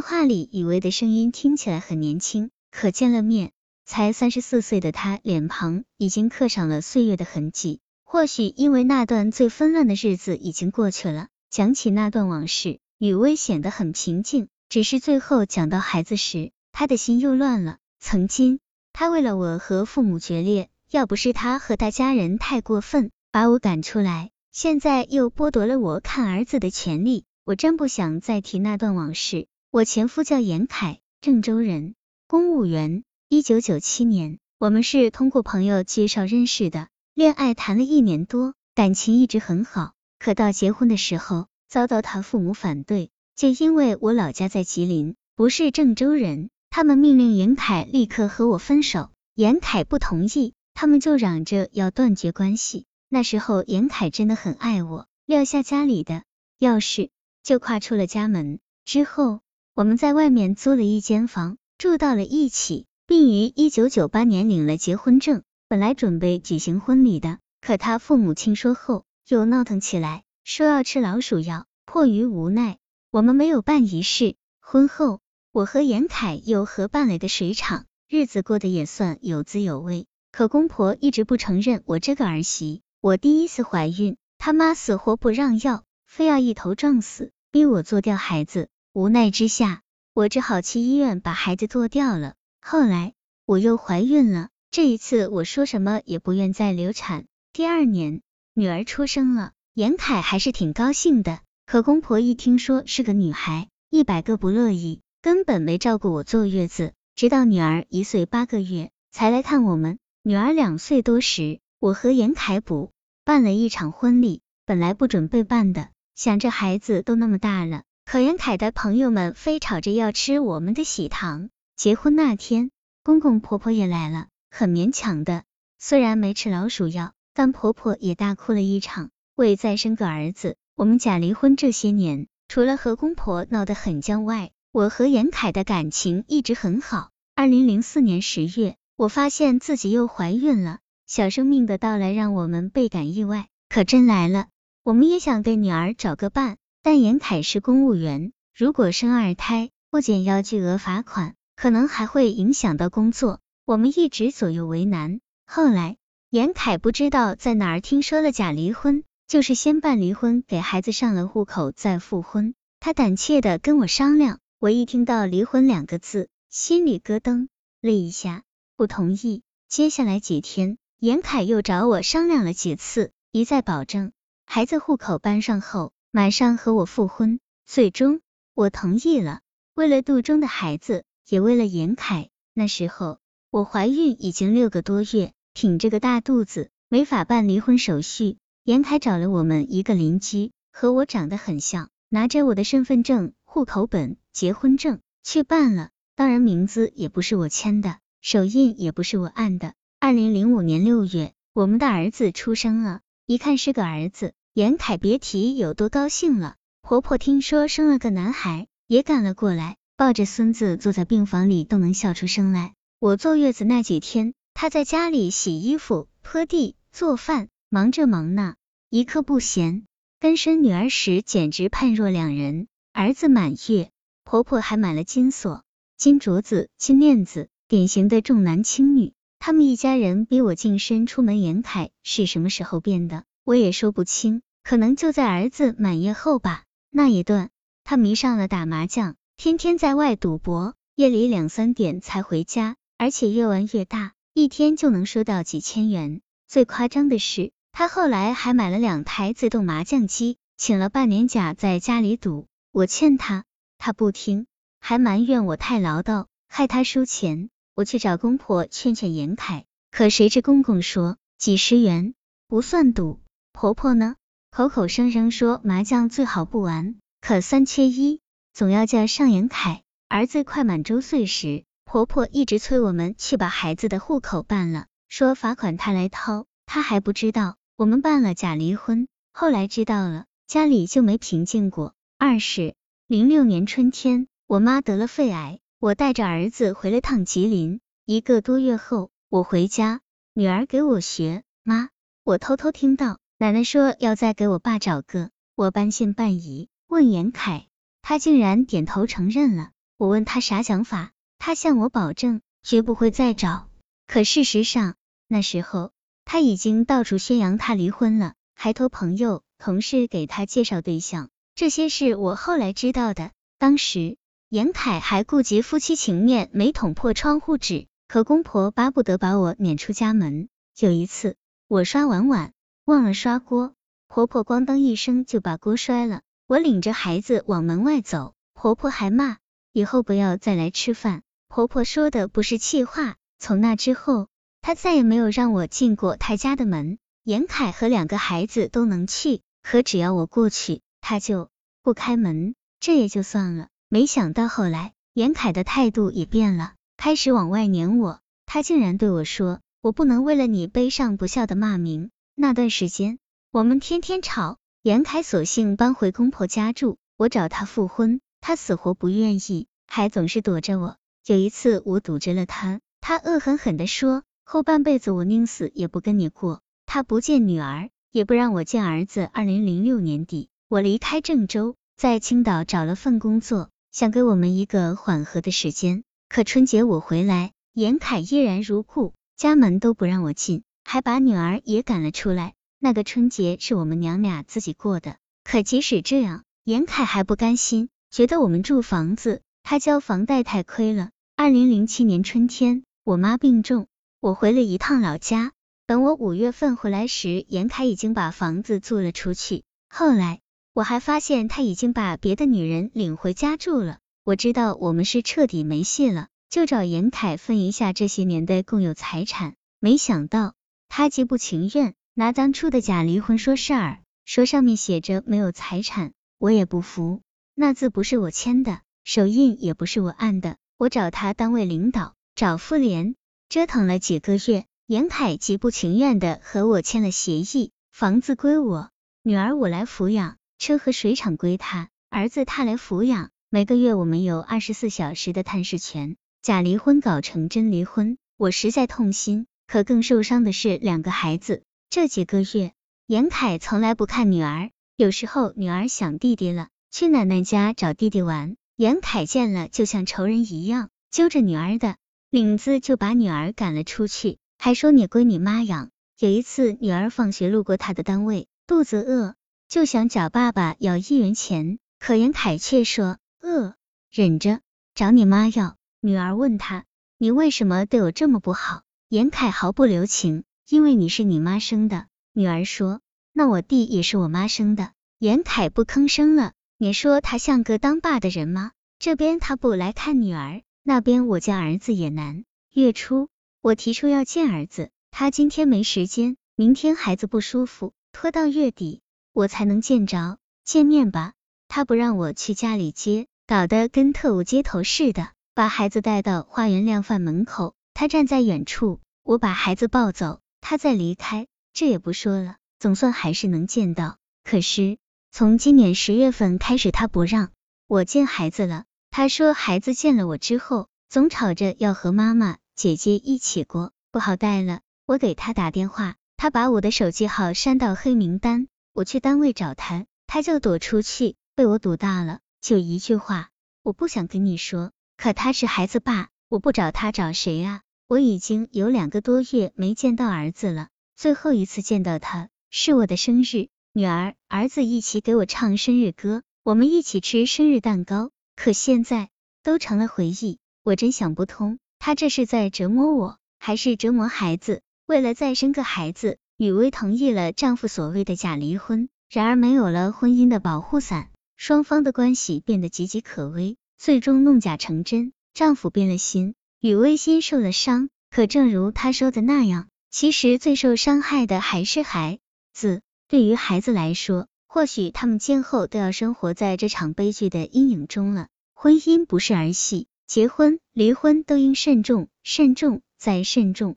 话里以为的声音听起来很年轻，可见了面，才三十四岁的他，脸庞已经刻上了岁月的痕迹。或许因为那段最纷乱的日子已经过去了，讲起那段往事，雨薇显得很平静。只是最后讲到孩子时，他的心又乱了。曾经，他为了我和父母决裂，要不是他和他家人太过分，把我赶出来，现在又剥夺了我看儿子的权利。我真不想再提那段往事。我前夫叫严凯，郑州人，公务员。一九九七年，我们是通过朋友介绍认识的，恋爱谈了一年多，感情一直很好。可到结婚的时候，遭到他父母反对，就因为我老家在吉林，不是郑州人，他们命令严凯立刻和我分手。严凯不同意，他们就嚷着要断绝关系。那时候严凯真的很爱我，撂下家里的钥匙就跨出了家门。之后。我们在外面租了一间房，住到了一起，并于一九九八年领了结婚证。本来准备举行婚礼的，可他父母听说后又闹腾起来，说要吃老鼠药。迫于无奈，我们没有办仪式。婚后，我和严凯又合办了个水厂，日子过得也算有滋有味。可公婆一直不承认我这个儿媳。我第一次怀孕，他妈死活不让要，非要一头撞死，逼我做掉孩子。无奈之下，我只好去医院把孩子做掉了。后来我又怀孕了，这一次我说什么也不愿再流产。第二年，女儿出生了，严凯还是挺高兴的。可公婆一听说是个女孩，一百个不乐意，根本没照顾我坐月子，直到女儿一岁八个月才来看我们。女儿两岁多时，我和严凯补办了一场婚礼，本来不准备办的，想着孩子都那么大了。可严凯的朋友们非吵着要吃我们的喜糖。结婚那天，公公婆婆也来了，很勉强的。虽然没吃老鼠药，但婆婆也大哭了一场，为再生个儿子。我们假离婚这些年，除了和公婆闹得很僵外，我和严凯的感情一直很好。二零零四年十月，我发现自己又怀孕了。小生命的到来让我们倍感意外，可真来了，我们也想给女儿找个伴。但严凯是公务员，如果生二胎，不仅要巨额罚款，可能还会影响到工作。我们一直左右为难。后来，严凯不知道在哪儿听说了假离婚，就是先办离婚，给孩子上了户口，再复婚。他胆怯的跟我商量，我一听到离婚两个字，心里咯噔了一下，不同意。接下来几天，严凯又找我商量了几次，一再保证孩子户口搬上后。马上和我复婚，最终我同意了。为了肚中的孩子，也为了严凯。那时候我怀孕已经六个多月，挺着个大肚子，没法办离婚手续。严凯找了我们一个邻居，和我长得很像，拿着我的身份证、户口本、结婚证去办了。当然名字也不是我签的，手印也不是我按的。二零零五年六月，我们的儿子出生了，一看是个儿子。严凯别提有多高兴了，婆婆听说生了个男孩，也赶了过来，抱着孙子坐在病房里都能笑出声来。我坐月子那几天，他在家里洗衣服、拖地、做饭，忙着忙呢，一刻不闲。跟生女儿时简直判若两人。儿子满月，婆婆还买了金锁、金镯子、金链子，典型的重男轻女。他们一家人逼我净身出门。严凯是什么时候变的？我也说不清，可能就在儿子满月后吧。那一段，他迷上了打麻将，天天在外赌博，夜里两三点才回家，而且越玩越大，一天就能输到几千元。最夸张的是，他后来还买了两台自动麻将机，请了半年假在家里赌。我劝他，他不听，还埋怨我太唠叨，害他输钱。我去找公婆劝劝严凯，可谁知公公说几十元不算赌。婆婆呢，口口声声说麻将最好不玩，可三缺一，总要叫上严凯。儿子快满周岁时，婆婆一直催我们去把孩子的户口办了，说罚款她来掏，他还不知道我们办了假离婚。后来知道了，家里就没平静过。二是零六年春天，我妈得了肺癌，我带着儿子回了趟吉林。一个多月后，我回家，女儿给我学妈，我偷偷听到。奶奶说要再给我爸找个，我半信半疑，问严凯，他竟然点头承认了。我问他啥想法，他向我保证绝不会再找。可事实上，那时候他已经到处宣扬他离婚了，还托朋友、同事给他介绍对象。这些是我后来知道的。当时严凯还顾及夫妻情面，没捅破窗户纸，可公婆巴不得把我撵出家门。有一次，我刷完碗忘了刷锅，婆婆咣当一声就把锅摔了。我领着孩子往门外走，婆婆还骂以后不要再来吃饭。婆婆说的不是气话。从那之后，她再也没有让我进过她家的门。严凯和两个孩子都能去，可只要我过去，他就不开门。这也就算了，没想到后来严凯的态度也变了，开始往外撵我。他竟然对我说：“我不能为了你背上不孝的骂名。”那段时间，我们天天吵。严凯索性搬回公婆家住，我找他复婚，他死活不愿意，还总是躲着我。有一次我堵着了他，他恶狠狠地说：“后半辈子我宁死也不跟你过。”他不见女儿，也不让我见儿子。二零零六年底，我离开郑州，在青岛找了份工作，想给我们一个缓和的时间。可春节我回来，严凯依然如故，家门都不让我进，还把女儿也赶了出来。那个春节是我们娘俩自己过的，可即使这样，严凯还不甘心，觉得我们住房子，他交房贷太亏了。二零零七年春天，我妈病重，我回了一趟老家。等我五月份回来时，严凯已经把房子租了出去。后来我还发现他已经把别的女人领回家住了。我知道我们是彻底没戏了，就找严凯分一下这些年的共有财产。没想到他极不情愿。拿当初的假离婚说事儿，说上面写着没有财产，我也不服，那字不是我签的，手印也不是我按的。我找他单位领导，找妇联，折腾了几个月，严凯极不情愿的和我签了协议，房子归我，女儿我来抚养，车和水厂归他，儿子他来抚养，每个月我们有二十四小时的探视权。假离婚搞成真离婚，我实在痛心，可更受伤的是两个孩子。这几个月，严凯从来不看女儿，有时候女儿想弟弟了，去奶奶家找弟弟玩，严凯见了就像仇人一样，揪着女儿的领子就把女儿赶了出去，还说你归你妈养。有一次，女儿放学路过他的单位，肚子饿，就想找爸爸要一元钱，可严凯却说饿，忍着，找你妈要。女儿问他，你为什么对我这么不好？严凯毫不留情。因为你是你妈生的，女儿说，那我弟也是我妈生的。严凯不吭声了。你说他像个当爸的人吗？这边他不来看女儿，那边我见儿子也难。月初我提出要见儿子，他今天没时间，明天孩子不舒服，拖到月底我才能见着。见面吧，他不让我去家里接，搞得跟特务接头似的，把孩子带到花园量贩门口，他站在远处，我把孩子抱走。他再离开，这也不说了，总算还是能见到。可是从今年十月份开始，他不让我见孩子了。他说孩子见了我之后，总吵着要和妈妈、姐姐一起过，不好带了。我给他打电话，他把我的手机号删到黑名单。我去单位找他，他就躲出去，被我堵大了。就一句话，我不想跟你说，可他是孩子爸，我不找他找谁啊？我已经有两个多月没见到儿子了，最后一次见到他是我的生日，女儿、儿子一起给我唱生日歌，我们一起吃生日蛋糕，可现在都成了回忆，我真想不通，他这是在折磨我，还是折磨孩子？为了再生个孩子，雨薇同意了丈夫所谓的假离婚，然而没有了婚姻的保护伞，双方的关系变得岌岌可危，最终弄假成真，丈夫变了心。雨薇心受了伤，可正如她说的那样，其实最受伤害的还是孩子。对于孩子来说，或许他们今后都要生活在这场悲剧的阴影中了。婚姻不是儿戏，结婚、离婚都应慎重，慎重再慎重。